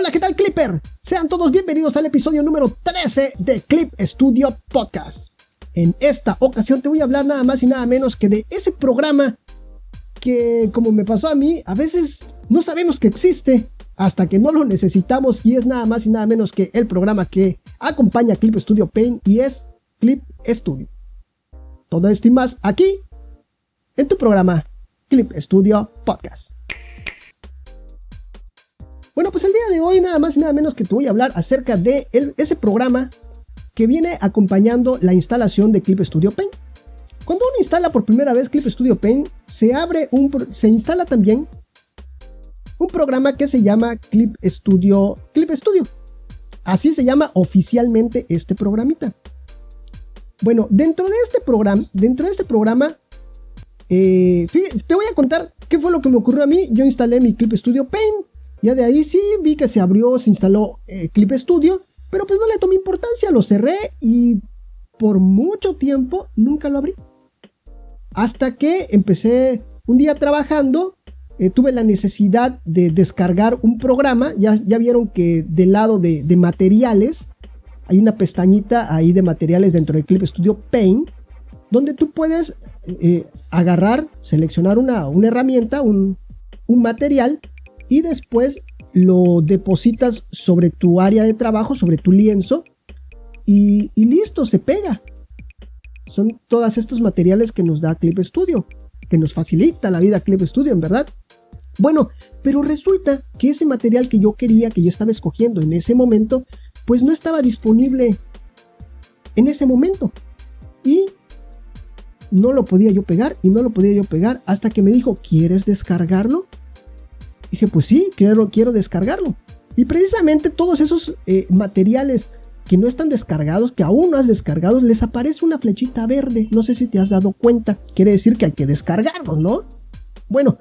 Hola, ¿qué tal Clipper? Sean todos bienvenidos al episodio número 13 de Clip Studio Podcast. En esta ocasión te voy a hablar nada más y nada menos que de ese programa que, como me pasó a mí, a veces no sabemos que existe hasta que no lo necesitamos y es nada más y nada menos que el programa que acompaña a Clip Studio Paint y es Clip Studio. Todo esto y más aquí en tu programa Clip Studio Podcast. Bueno, pues el día de hoy nada más y nada menos que te voy a hablar acerca de ese programa que viene acompañando la instalación de Clip Studio Paint. Cuando uno instala por primera vez Clip Studio Paint, se abre un se instala también un programa que se llama Clip Studio Clip Studio. Así se llama oficialmente este programita. Bueno, dentro de este programa, dentro de este programa, eh, te voy a contar qué fue lo que me ocurrió a mí. Yo instalé mi Clip Studio Paint ya de ahí sí vi que se abrió, se instaló eh, Clip Studio, pero pues no le tomé importancia, lo cerré y por mucho tiempo nunca lo abrí. Hasta que empecé un día trabajando, eh, tuve la necesidad de descargar un programa, ya, ya vieron que del lado de, materiales hay una pestañita ahí de materiales dentro de Clip Studio Paint, donde tú puedes eh, agarrar, seleccionar una, una herramienta, un, un material y después lo depositas sobre tu área de trabajo, sobre tu lienzo y, listo, se pega. Son todos estos materiales que nos da Clip Studio, que nos facilita la vida Clip Studio, en verdad. Bueno, pero resulta que ese material que yo quería, que yo estaba escogiendo en ese momento, pues no estaba disponible en ese momento. Y no lo podía yo pegar y no lo podía yo pegar hasta que me dijo, ¿quieres descargarlo? Dije, pues sí, quiero, quiero descargarlo. Y precisamente todos esos eh, materiales que no están descargados, que aún no has descargado, les aparece una flechita verde. No sé si te has dado cuenta. Quiere decir que hay que descargarlos, ¿no? Bueno,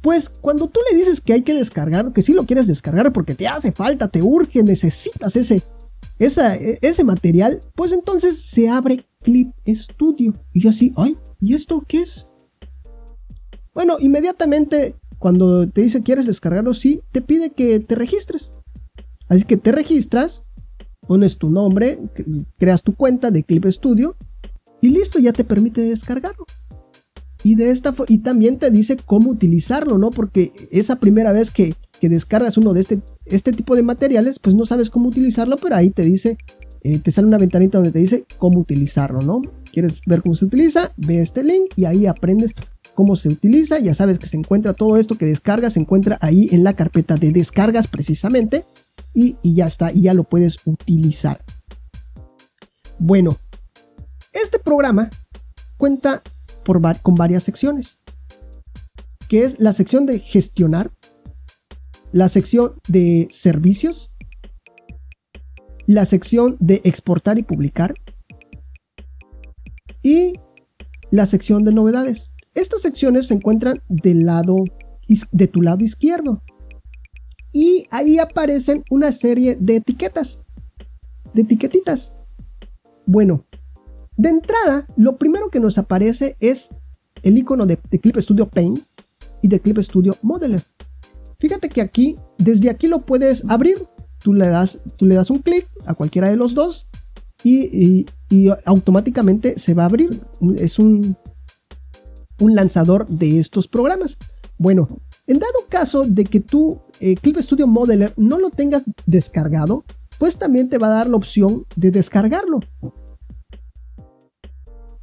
pues cuando tú le dices que hay que descargar, que sí lo quieres descargar porque te hace falta, te urge, necesitas ese, e, ese material, pues entonces se abre Clip Studio. Y yo así, ay, ¿y esto qué es? Bueno, inmediatamente cuando te dice quieres descargarlo, sí, te pide que te registres. Así que te registras, pones tu nombre, creas tu cuenta de Clip Studio y listo, ya te permite descargarlo. Y, de esta, y también te dice cómo utilizarlo, ¿no? Porque esa primera vez que, descargas uno de este, este tipo de materiales, pues no sabes cómo utilizarlo, pero ahí te dice, eh, te sale una ventanita donde te dice cómo utilizarlo, ¿no? ¿Quieres ver cómo se utiliza? Ve este link y ahí aprendes cómo se utiliza. Ya sabes que se encuentra todo esto que descargas, se encuentra ahí en la carpeta de descargas precisamente. Y, ya está, y ya lo puedes utilizar. Bueno, este programa cuenta por, con varias secciones. Que es la sección de gestionar, la sección de servicios, la sección de exportar y publicar y la sección de novedades. Estas secciones se encuentran del lado de tu lado izquierdo. Y ahí aparecen una serie de etiquetas. De etiquetitas. Bueno, de entrada, lo primero que nos aparece es el icono de, Clip Studio Paint y de Clip Studio Modeler. Fíjate que aquí, desde aquí lo puedes abrir. Tú le das, tú le das un clic a cualquiera de los dos y, y automáticamente se va a abrir. Es un, un lanzador de estos programas. Bueno, en dado caso de que tú eh, Clip Studio Modeler no lo tengas descargado, pues también te va a dar la opción de descargarlo.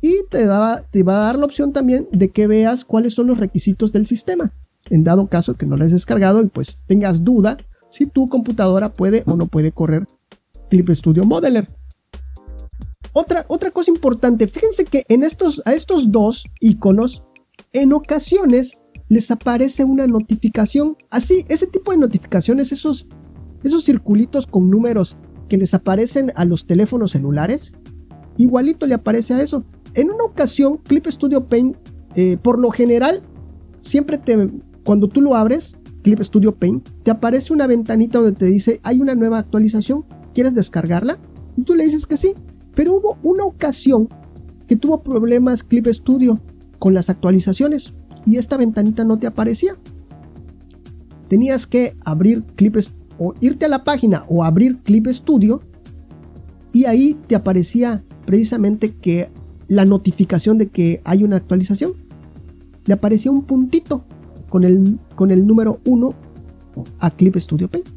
Y te, te va a dar la opción también de que veas cuáles son los requisitos del sistema. En dado caso que no lo hayas descargado y pues tengas duda si tu computadora puede o no puede correr Clip Studio Modeler. Otra, otra cosa importante, fíjense que en estos, a estos dos iconos en ocasiones les aparece una notificación. Así, ese tipo de notificaciones, esos, esos circulitos con números que les aparecen a los teléfonos celulares, igualito le aparece a eso. En una ocasión, Clip Studio Paint, eh, por lo general, siempre te, cuando tú lo abres, Clip Studio Paint, te aparece una ventanita donde te dice, hay una nueva actualización, ¿quieres descargarla? Y tú le dices que sí. Pero hubo una ocasión que tuvo problemas Clip Studio con las actualizaciones y esta ventanita no te aparecía. Tenías que abrir Clip, o irte a la página o abrir Clip Studio y ahí te aparecía precisamente que la notificación de que hay una actualización. Le aparecía un puntito con el, con el número 1 a Clip Studio Paint.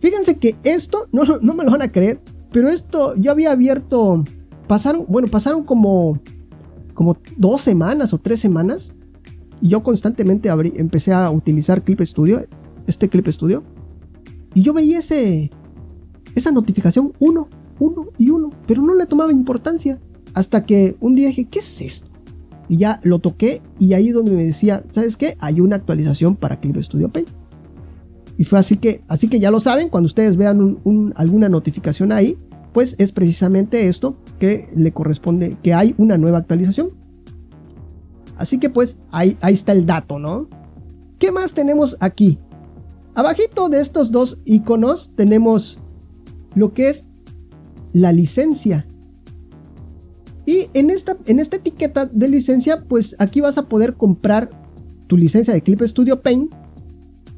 Fíjense que esto, no, no me lo van a creer, pero esto yo había abierto, pasaron, bueno, pasaron como, como dos semanas o tres semanas. Y yo constantemente empecé a utilizar Clip Studio, este Clip Studio. Y yo veía ese, esa notificación 1, 1 y 1, pero no le tomaba importancia. Hasta que un día dije, ¿qué es esto? Y ya lo toqué y ahí donde me decía, ¿sabes qué? Hay una actualización para Clip Studio Paint. Y fue así que, así que ya lo saben, cuando ustedes vean alguna notificación ahí, pues es precisamente esto que le corresponde, que hay una nueva actualización. Así que pues ahí, ahí está el dato, ¿no? ¿Qué más tenemos aquí? Abajito de estos dos iconos tenemos lo que es la licencia. Y en esta, en esta etiqueta de licencia, pues aquí vas a poder comprar tu licencia de Clip Studio Paint.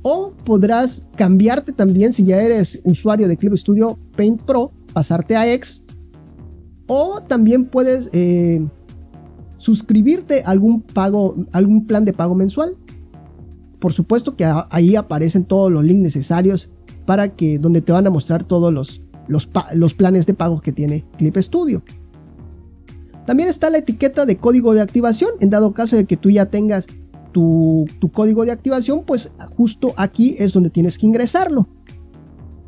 O podrás cambiarte también si ya eres usuario de Clip Studio Paint Pro, pasarte a X. O también puedes eh, suscribirte a algún pago, algún plan de pago mensual. Por supuesto que ahí aparecen todos los links necesarios para que donde te van a mostrar todos los los, planes de pago que tiene Clip Studio. También está la etiqueta de código de activación. En dado caso de que tú ya tengas tu, código de activación, pues justo aquí es donde tienes que ingresarlo.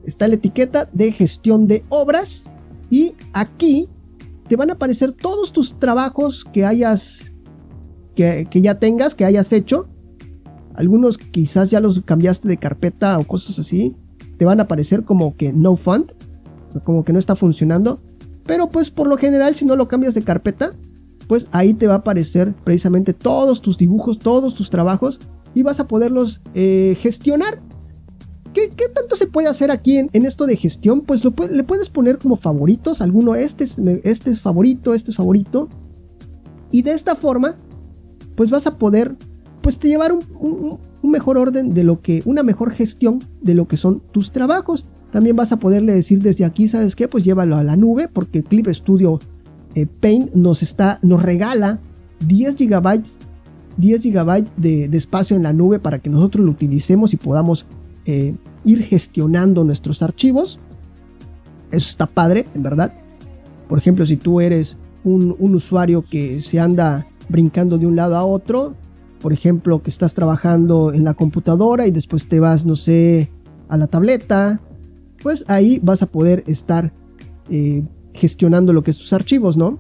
Está la etiqueta de gestión de obras. Y aquí te van a aparecer todos tus trabajos que hayas, que, que ya tengas, que hayas hecho. Algunos quizás ya los cambiaste de carpeta o cosas así. Te van a aparecer como que no fund como que no está funcionando. Pero pues por lo general si no lo cambias de carpeta, pues ahí te va a aparecer precisamente todos tus dibujos, todos tus trabajos y vas a poderlos eh, gestionar. ¿Qué, tanto se puede hacer aquí en, esto de gestión? Pues le puedes poner como favoritos, alguno, este es, este es favorito, este es favorito. Y de esta forma, pues vas a poder, pues te llevar un, un mejor orden de lo que, una mejor gestión de lo que son tus trabajos. También vas a poderle decir desde aquí, ¿sabes qué? Pues llévalo a la nube porque Clip Studio eh, Paint nos, está, nos regala 10 GB 10 GB de, espacio en la nube para que nosotros lo utilicemos y podamos eh, ir gestionando nuestros archivos. Eso está padre, en verdad. Por ejemplo, si tú eres un, usuario que se anda brincando de un lado a otro, por ejemplo, que estás trabajando en la computadora y después te vas, no sé, a la tableta pues ahí vas a poder estar eh, gestionando lo que es tus archivos, ¿no?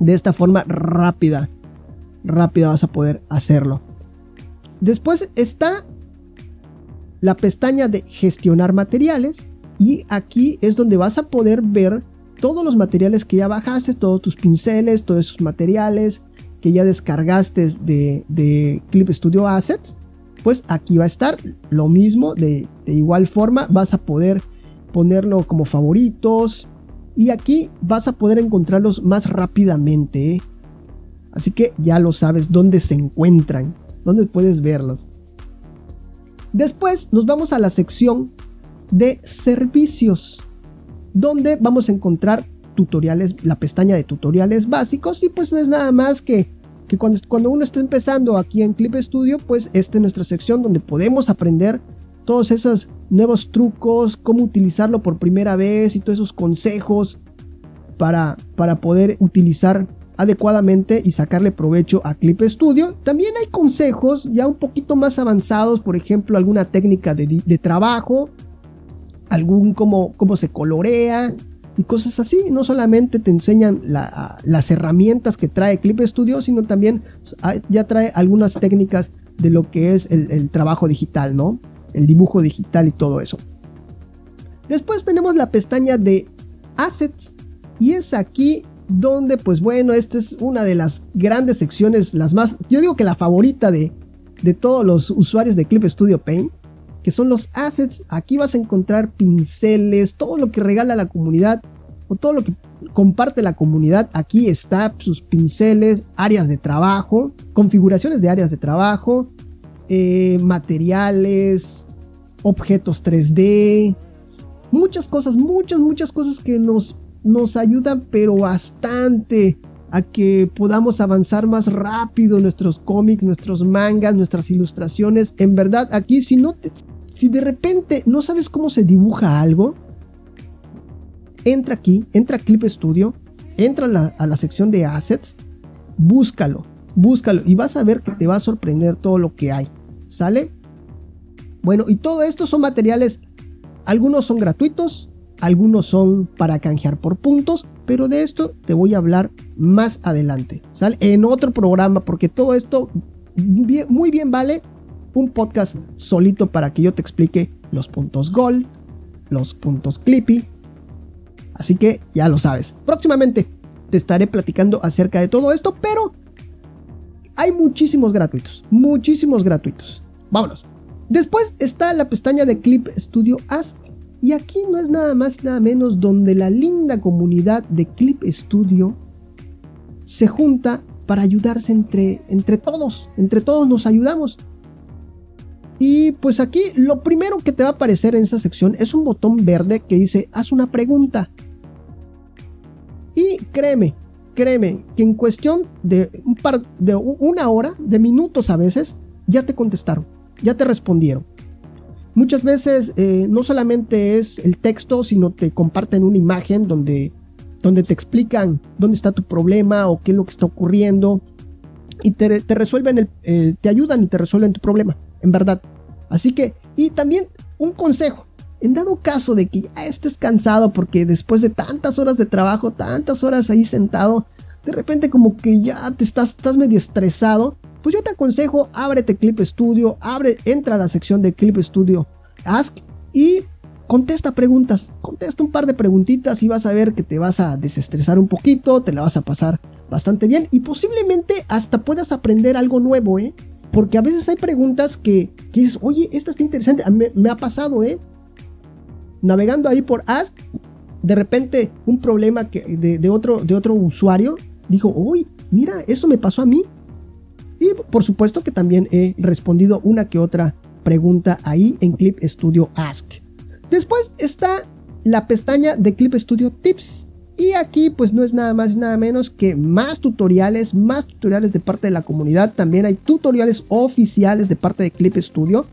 De esta forma rápida, rápida vas a poder hacerlo. Después está la pestaña de gestionar materiales y aquí es donde vas a poder ver todos los materiales que ya bajaste, todos tus pinceles, todos esos materiales que ya descargaste de, de Clip Studio Assets pues aquí va a estar lo mismo de, igual forma vas a poder ponerlo como favoritos y aquí vas a poder encontrarlos más rápidamente ¿eh? así que ya lo sabes dónde se encuentran dónde puedes verlos después nos vamos a la sección de servicios donde vamos a encontrar tutoriales la pestaña de tutoriales básicos y pues no es nada más que que cuando, cuando uno está empezando aquí en Clip Studio, pues esta es nuestra sección donde podemos aprender todos esos nuevos trucos, cómo utilizarlo por primera vez y todos esos consejos para, para poder utilizar adecuadamente y sacarle provecho a Clip Studio. También hay consejos ya un poquito más avanzados, por ejemplo, alguna técnica de, de trabajo, algún cómo, cómo se colorea, y cosas así. No solamente te enseñan las herramientas que trae Clip Studio, sino también ya trae algunas técnicas de lo que es el, trabajo digital, ¿no? El dibujo digital y todo eso. Después tenemos la pestaña de Assets y es aquí donde, pues bueno, esta es una de las grandes secciones, las más, yo digo que la favorita de, de todos los usuarios de Clip Studio Paint que son los assets. Aquí vas a encontrar pinceles, todo lo que regala la comunidad o todo lo que comparte la comunidad. Aquí está sus pinceles, áreas de trabajo, configuraciones de áreas de trabajo, eh, materiales, objetos 3D, muchas cosas, muchas, muchas cosas que nos, nos ayudan, pero bastante a que podamos avanzar más rápido nuestros cómics, nuestros mangas, nuestras ilustraciones. En verdad, aquí si no si de repente no sabes cómo se dibuja algo, entra aquí, entra a Clip Studio, entra a la, a la sección de assets, búscalo, búscalo y vas a ver que te va a sorprender todo lo que hay. ¿Sale? Bueno, y todo esto son materiales, algunos son gratuitos, algunos son para canjear por puntos, pero de esto te voy a hablar más adelante, ¿sale? En otro programa, porque todo esto muy bien vale un podcast solito para que yo te explique los puntos Gold, los puntos Clippy. Así que ya lo sabes. Próximamente te estaré platicando acerca de todo esto, pero hay muchísimos gratuitos, muchísimos gratuitos. Vámonos. Después está la pestaña de Clip Studio Ask y aquí no es nada más y nada menos donde la linda comunidad de Clip Studio se junta para ayudarse entre, entre todos. Entre todos nos ayudamos. Y pues aquí lo primero que te va a aparecer en esta sección es un botón verde que dice haz una pregunta. Y créeme, créeme que en cuestión de un par de una hora, de minutos a veces, ya te contestaron, ya te respondieron. Muchas veces eh, no solamente es el texto, sino te comparten una imagen donde, donde te explican dónde está tu problema o qué es lo que está ocurriendo y te, resuelven, el, te ayudan y te resuelven tu problema, en verdad. Así que, y también un consejo, en dado caso de que ya estés cansado porque después de tantas horas de trabajo, tantas horas ahí sentado, de repente como que ya te estás, estás medio estresado, pues yo te aconsejo, ábrete Clip Studio, abre, entra a la sección de Clip Studio Ask y contesta preguntas, contesta un par de preguntitas y vas a ver que te vas a desestresar un poquito, te la vas a pasar bastante bien y posiblemente hasta puedas aprender algo nuevo, ¿eh? Porque a veces hay preguntas que, dices, oye, esta está interesante, me, me ha pasado, ¿eh? Navegando ahí por Ask, de repente un problema que, de, de, otro, de otro usuario dijo, uy, mira, esto me pasó a mí, y por supuesto que también he respondido una que otra pregunta ahí en Clip Studio Ask. Después está la pestaña de Clip Studio Tips. Y aquí pues no es nada más nada menos que más tutoriales, más tutoriales de parte de la comunidad. También hay tutoriales oficiales de parte de Clip Studio.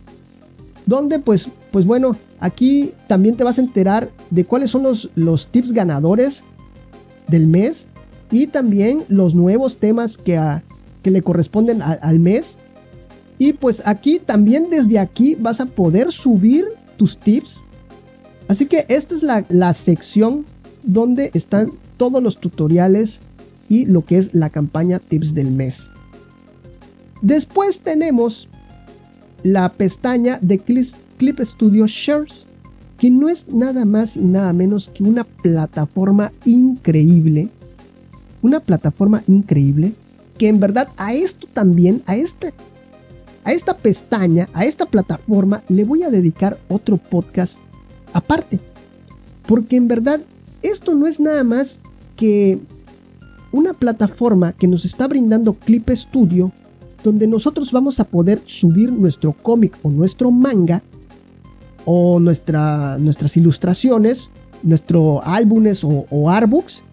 Donde pues, pues bueno, aquí también te vas a enterar de cuáles son los, los tips ganadores del mes. Y también los nuevos temas que, a, que le corresponden al mes. Y pues aquí también desde aquí vas a poder subir tus tips. Así que esta es la, la sección donde están todos los tutoriales y lo que es la campaña tips del mes. Después tenemos la pestaña de Clip Studio Shares, que no es nada más y nada menos que una plataforma increíble. Una plataforma increíble que en verdad a esto también, a este, a esta pestaña, a esta plataforma, le voy a dedicar otro podcast aparte. Porque en verdad esto no es nada más que una plataforma que nos está brindando Clip Studio, donde nosotros vamos a poder subir nuestro cómic o nuestro manga, o nuestra, nuestras ilustraciones, nuestros álbumes o, o artbooks,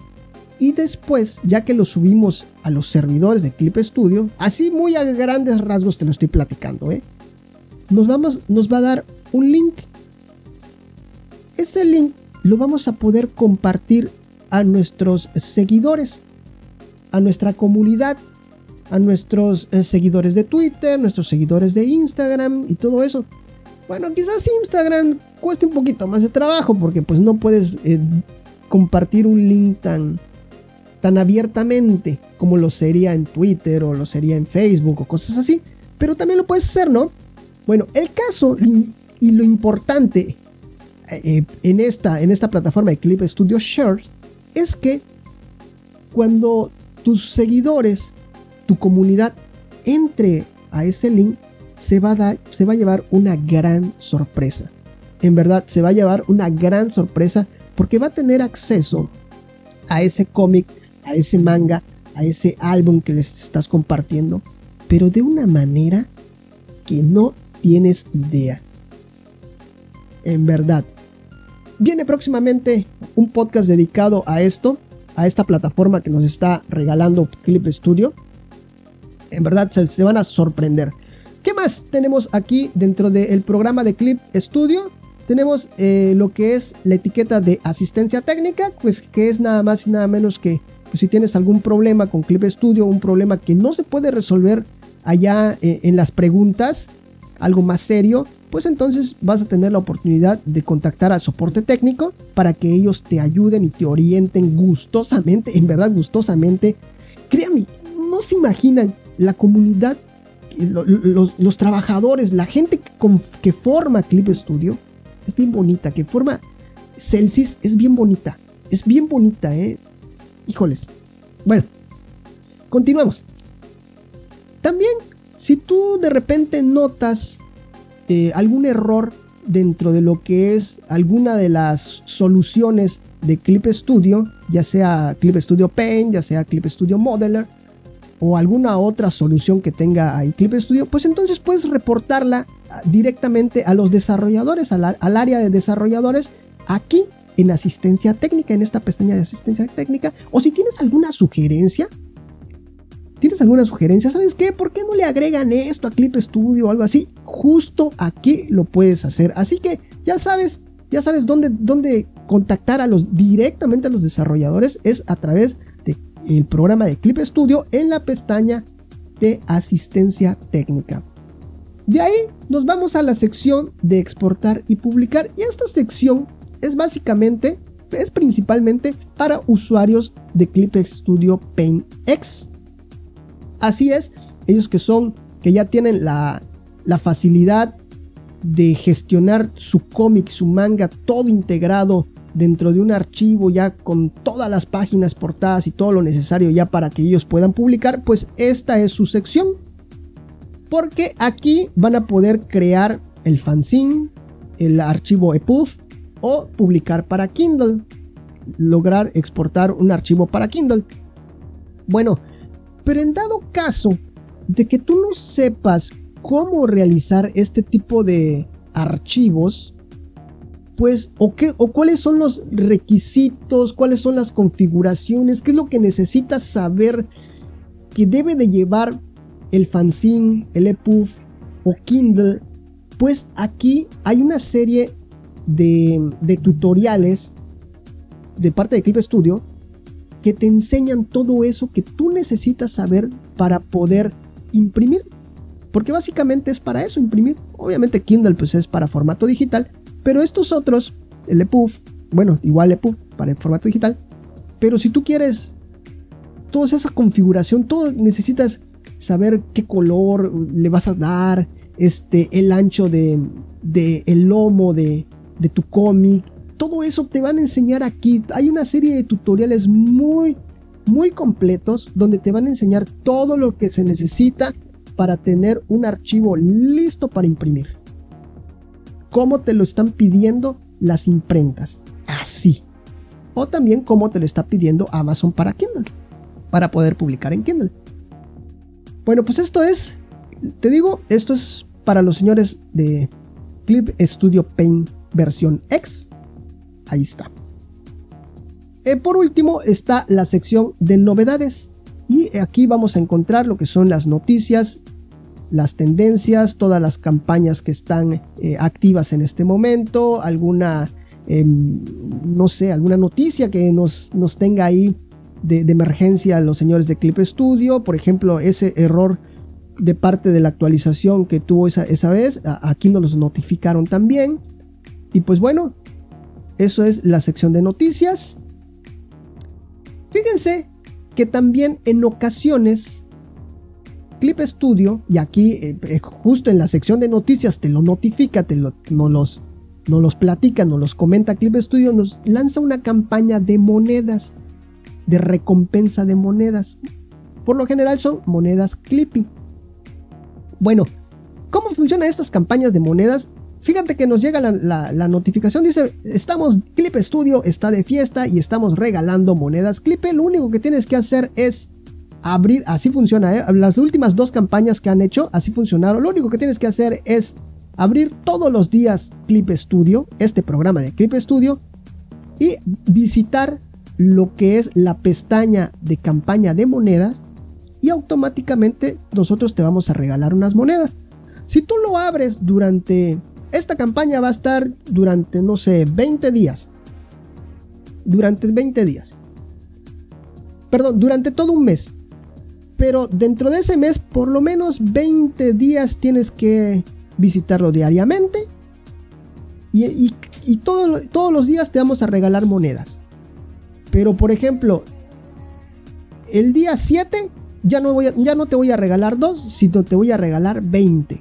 y después, ya que lo subimos a los servidores de Clip Studio, así muy a grandes rasgos te lo estoy platicando, ¿eh? nos, vamos, nos va a dar un link. Ese link lo vamos a poder compartir a nuestros seguidores, a nuestra comunidad, a nuestros eh, seguidores de Twitter, nuestros seguidores de Instagram y todo eso. Bueno, quizás Instagram cueste un poquito más de trabajo porque pues no puedes eh, compartir un link tan, tan abiertamente como lo sería en Twitter o lo sería en Facebook o cosas así, pero también lo puedes hacer, ¿no? Bueno, el caso y lo importante eh, en, esta, en esta plataforma de Clip Studio Share es que cuando tus seguidores, tu comunidad entre a ese link, se va a, se va a llevar una gran sorpresa. En verdad, se va a llevar una gran sorpresa porque va a tener acceso a ese cómic a ese manga, a ese álbum que les estás compartiendo, pero de una manera que no tienes idea. en verdad. Viene próximamente un podcast dedicado a esto, a esta plataforma que nos está regalando Clip Studio. En verdad se, van a sorprender. ¿Qué más tenemos aquí dentro del programa de Clip Studio? Tenemos eh, lo que es la etiqueta de asistencia técnica, pues que es nada más y nada menos que pues, si tienes algún problema con Clip Studio, un problema que no se puede resolver allá eh, en las preguntas, algo más serio, pues entonces vas a tener la oportunidad de contactar al soporte técnico para que ellos te ayuden y te orienten gustosamente, en verdad gustosamente. Créanme, no se imaginan la comunidad, los, trabajadores, la gente que, que forma Clip Studio, es bien bonita, que forma Celsius es bien bonita, es bien bonita, ¿eh? Híjoles. Bueno, continuamos. También, si tú de repente notas eh, algún error dentro de lo que es alguna de las soluciones de Clip Studio, ya sea Clip Studio Paint, ya sea Clip Studio Modeler o alguna otra solución que tenga ahí Clip Studio, pues entonces puedes reportarla directamente a los desarrolladores, al área de desarrolladores aquí en asistencia técnica, en esta pestaña de asistencia técnica, o si tienes alguna sugerencia, ¿Tienes alguna sugerencia? ¿Sabes qué? ¿Por qué no le agregan esto a Clip Studio o algo así? Justo aquí lo puedes hacer. Así que ya sabes, ya sabes dónde, dónde contactar a los directamente a los desarrolladores es a través del programa de Clip Studio en la pestaña de asistencia técnica. De ahí nos vamos a la sección de exportar y publicar y esta sección es básicamente, es principalmente para usuarios de Clip Studio Paint X. Así es, ellos que son, que ya tienen la, facilidad de gestionar su cómic, su manga, todo integrado dentro de un archivo ya con todas las páginas portadas y todo lo necesario ya para que ellos puedan publicar, pues esta es su sección. Porque aquí van a poder crear el fanzine, el archivo EPUB o publicar para Kindle. Lograr exportar un archivo para Kindle. Bueno, pero en dado caso de que tú no sepas cómo realizar este tipo de archivos, pues, o, qué, o cuáles son los requisitos, cuáles son las configuraciones, qué es lo que necesitas saber que debe de llevar el fanzine, el EPUB o Kindle, pues aquí hay una serie de, tutoriales de parte de Clip Studio que te enseñan todo eso que tú necesitas saber para poder imprimir. Porque básicamente es para eso, imprimir. Obviamente Kindle pues es para formato digital, pero estos otros, el EPUB, bueno, igual EPUB para el formato digital, pero si tú quieres toda esa configuración, todo necesitas saber qué color le vas a dar, este, el ancho de, de el lomo de, de tu cómic, todo eso te van a enseñar aquí. Hay una serie de tutoriales muy, muy completos donde te van a enseñar todo lo que se necesita para tener un archivo listo para imprimir. Cómo te lo están pidiendo las imprentas. Así. O también cómo te lo está pidiendo Amazon para Kindle. Para poder publicar en Kindle. Bueno, pues esto es, te digo, esto es para los señores de Clip Studio Paint versión X Ahí está. Eh, por último está la sección de novedades. Y aquí vamos a encontrar lo que son las noticias, las tendencias, todas las campañas que están eh, activas en este momento, alguna, em, no sé, alguna noticia que nos, nos tenga ahí de, emergencia los señores de Clip Studio, por ejemplo, ese error de parte de la actualización que tuvo esa, esa vez, aquí nos los notificaron también. Y pues bueno, eso es la sección de noticias. Fíjense que también en ocasiones Clip Studio, y aquí eh, eh, justo en la sección de noticias te lo notifica, te lo, nos, los, nos los platica, nos los comenta Clip Studio, nos lanza una campaña de monedas, de recompensa de monedas. Por lo general son monedas Clippy. Bueno, ¿cómo funcionan estas campañas de monedas? Fíjate que nos llega la, notificación, dice, estamos, Clip Studio está de fiesta y estamos regalando monedas Clip. Lo único que tienes que hacer es abrir, así funciona, ¿eh? las últimas dos campañas que han hecho, así funcionaron. Lo único que tienes que hacer es abrir todos los días Clip Studio, este programa de Clip Studio, y visitar lo que es la pestaña de campaña de monedas y automáticamente nosotros te vamos a regalar unas monedas. Si tú lo abres durante esta campaña va a estar durante no sé 20 días. Durante 20 días. Perdón, durante todo un mes. Pero dentro de ese mes, por lo menos 20 días tienes que visitarlo diariamente. Y, todos los días te vamos a regalar monedas. Pero por ejemplo, el día 7 ya no, voy ya no te voy a regalar 2, sino te voy a regalar 20.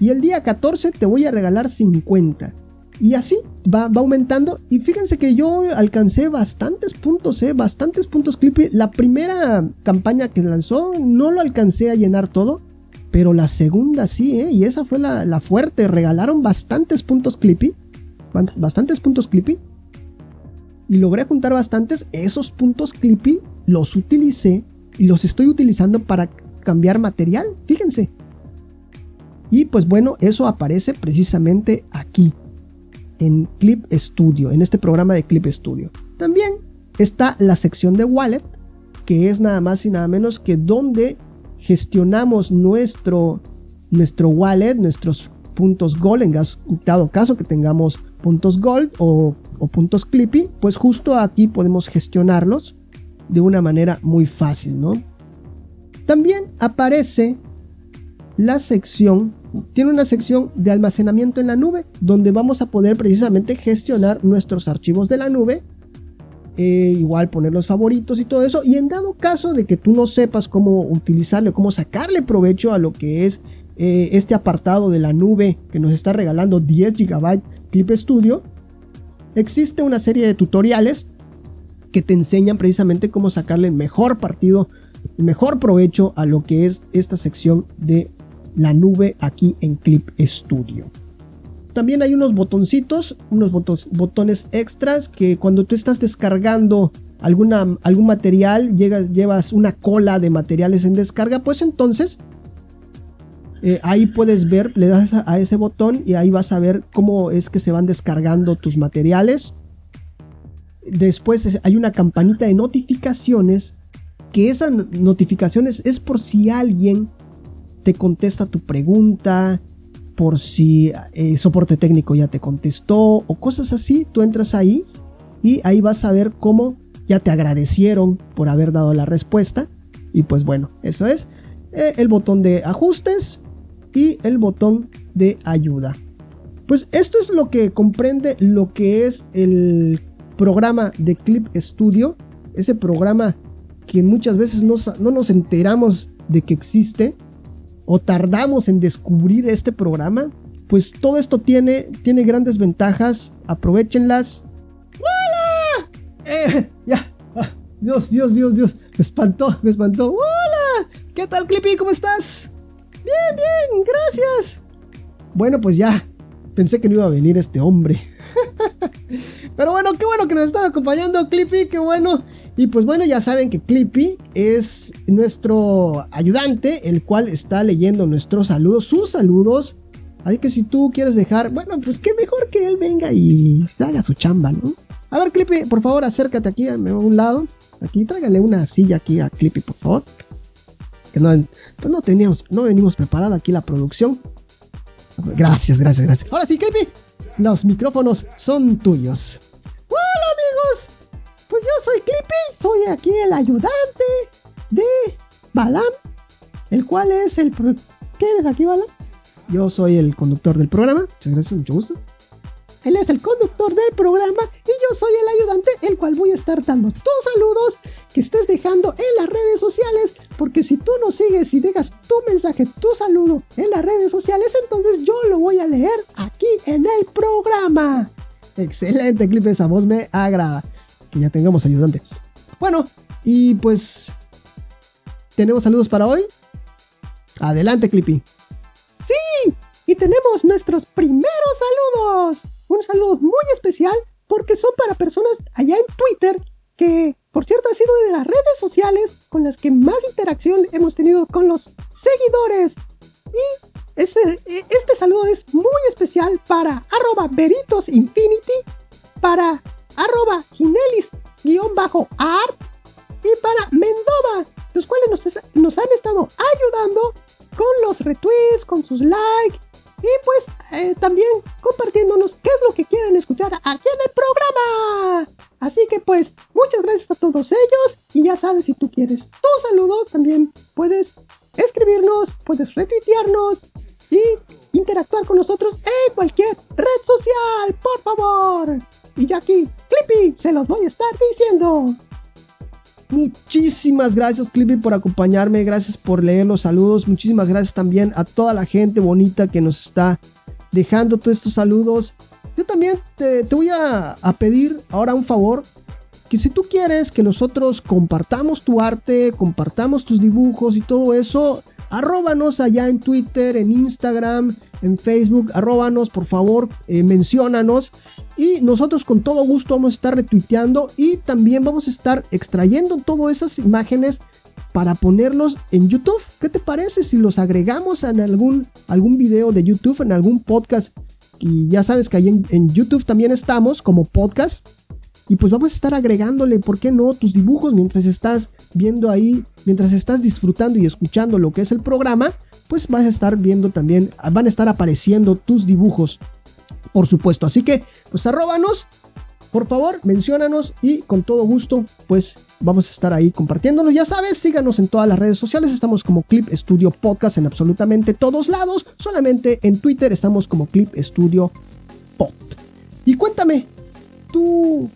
Y el día 14 te voy a regalar 50. Y así va, aumentando. Y fíjense que yo alcancé bastantes puntos, ¿eh? Bastantes puntos Clippy. La primera campaña que lanzó no lo alcancé a llenar todo. Pero la segunda sí, ¿eh? Y esa fue la, la fuerte. Regalaron bastantes puntos Clippy. Bastantes puntos Clippy. Y logré juntar bastantes. Esos puntos Clippy los utilicé. Y los estoy utilizando para cambiar material. Fíjense. Y pues bueno, eso aparece precisamente aquí en Clip Studio, en este programa de Clip Studio. También está la sección de Wallet, que es nada más y nada menos que donde gestionamos nuestro, nuestro wallet, nuestros puntos Gold, en dado caso que tengamos puntos Gold o, puntos Clippy, pues justo aquí podemos gestionarlos de una manera muy fácil, ¿no? También aparece la sección tiene una sección de almacenamiento en la nube donde vamos a poder precisamente gestionar nuestros archivos de la nube. Eh, igual poner los favoritos y todo eso. Y en dado caso de que tú no sepas cómo utilizarle, cómo sacarle provecho a lo que es eh, este apartado de la nube que nos está regalando 10 GB Clip Studio, existe una serie de tutoriales que te enseñan precisamente cómo sacarle el mejor partido, el mejor provecho a lo que es esta sección de la nube aquí en Clip Studio. También hay unos botoncitos, unos botones extras que cuando tú estás descargando alguna, algún material, llegas, llevas una cola de materiales en descarga, pues entonces eh, ahí puedes ver, le das a, ese botón y ahí vas a ver cómo es que se van descargando tus materiales. Después hay una campanita de notificaciones, que esas notificaciones es por si alguien te contesta tu pregunta, por si eh, soporte técnico ya te contestó o cosas así, tú entras ahí y ahí vas a ver cómo ya te agradecieron por haber dado la respuesta. Y pues bueno, eso es eh, el botón de ajustes y el botón de ayuda. Pues esto es lo que comprende lo que es el programa de Clip Studio, ese programa que muchas veces no, no nos enteramos de que existe o tardamos en descubrir este programa, pues todo esto tiene, tiene grandes ventajas, aprovechenlas. ¡Hola! Eh, ya, ah, Dios, Dios, Dios, Dios, me espantó, me espantó. ¡Hola! ¿Qué tal, Clippy? ¿Cómo estás? Bien, bien, gracias. Bueno, pues ya, pensé que no iba a venir este hombre. Pero bueno, qué bueno que nos está acompañando, Clippy, qué bueno. Y pues bueno, ya saben que Clippy es nuestro ayudante, el cual está leyendo nuestros saludos, sus saludos. Así que si tú quieres dejar, bueno, pues qué mejor que él venga y haga su chamba, ¿no? A ver, Clippy, por favor, acércate aquí a un lado. Aquí, tráigale una silla aquí a Clippy, por favor. Que no, pues no teníamos, no venimos preparada aquí la producción. Gracias, gracias, gracias. Ahora sí, Clippy, los micrófonos son tuyos. Hola, amigos. Pues yo soy Clippy, soy aquí el ayudante de Balam, el cual es el... ¿Qué eres aquí, Balam? Yo soy el conductor del programa. Muchas gracias, mucho gusto. Él es el conductor del programa y yo soy el ayudante, el cual voy a estar dando tus saludos que estés dejando en las redes sociales. Porque si tú nos sigues y dejas tu mensaje, tu saludo en las redes sociales, entonces yo lo voy a leer aquí en el programa. Excelente clip, esa voz me agrada que ya tengamos ayudante. Bueno, y pues tenemos saludos para hoy. Adelante, Clippy. Sí, y tenemos nuestros primeros saludos. Un saludo muy especial porque son para personas allá en Twitter que, por cierto, ha sido de las redes sociales con las que más interacción hemos tenido con los seguidores. Y este, este saludo es muy para arroba Veritos Infinity, para arroba Ginelis-art y para Mendova, los cuales nos, nos han estado ayudando con los retweets, con sus likes y pues eh, también compartiéndonos qué es lo que quieren escuchar aquí en el programa. Así que pues muchas gracias a todos ellos y ya sabes si tú quieres tus saludos también puedes escribirnos, puedes retuitearnos y interactuar con nosotros en cualquier red social, por favor. Y ya aquí, Clippy, se los voy a estar diciendo. Muchísimas gracias Clippy por acompañarme, gracias por leer los saludos, muchísimas gracias también a toda la gente bonita que nos está dejando todos estos saludos. Yo también te, voy a, pedir ahora un favor, que si tú quieres que nosotros compartamos tu arte, compartamos tus dibujos y todo eso, arróbanos allá en Twitter, en Instagram, en Facebook, arróbanos por favor, eh, menciónanos y nosotros con todo gusto vamos a estar retuiteando y también vamos a estar extrayendo todas esas imágenes para ponerlos en YouTube. ¿Qué te parece si los agregamos en algún, algún video de YouTube, en algún podcast? Y ya sabes que ahí en, en YouTube también estamos como podcast. Y pues vamos a estar agregándole, ¿por qué no? Tus dibujos mientras estás viendo ahí, mientras estás disfrutando y escuchando lo que es el programa, pues vas a estar viendo también, van a estar apareciendo tus dibujos por supuesto. Así que, pues arróbanos, por favor, menciónanos y con todo gusto, pues vamos a estar ahí compartiéndonos. Ya sabes, síganos en todas las redes sociales. Estamos como Clip Studio Podcast en absolutamente todos lados. Solamente en Twitter estamos como Clip Studio Pod. Y cuéntame, tú,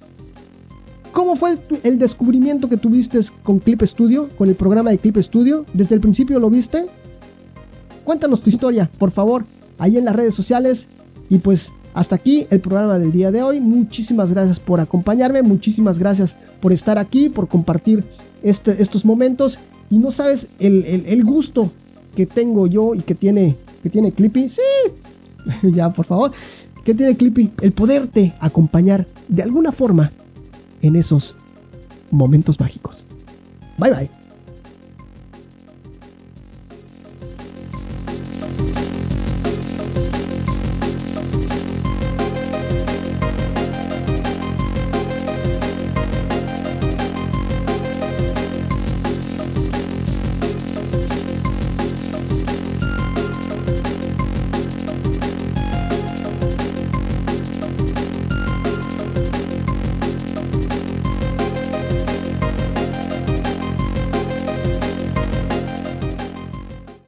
¿cómo fue el descubrimiento que tuviste con Clip Studio, con el programa de Clip Studio? ¿Desde el principio lo viste? Cuéntanos tu historia, por favor, ahí en las redes sociales. Y pues hasta aquí el programa del día de hoy. Muchísimas gracias por acompañarme, muchísimas gracias por estar aquí, por compartir este, estos momentos. Y no sabes el, gusto que tengo yo y que tiene, que tiene Clippy. Sí, ya por favor. Que tiene Clippy el poderte acompañar de alguna forma en esos momentos mágicos. Bye bye.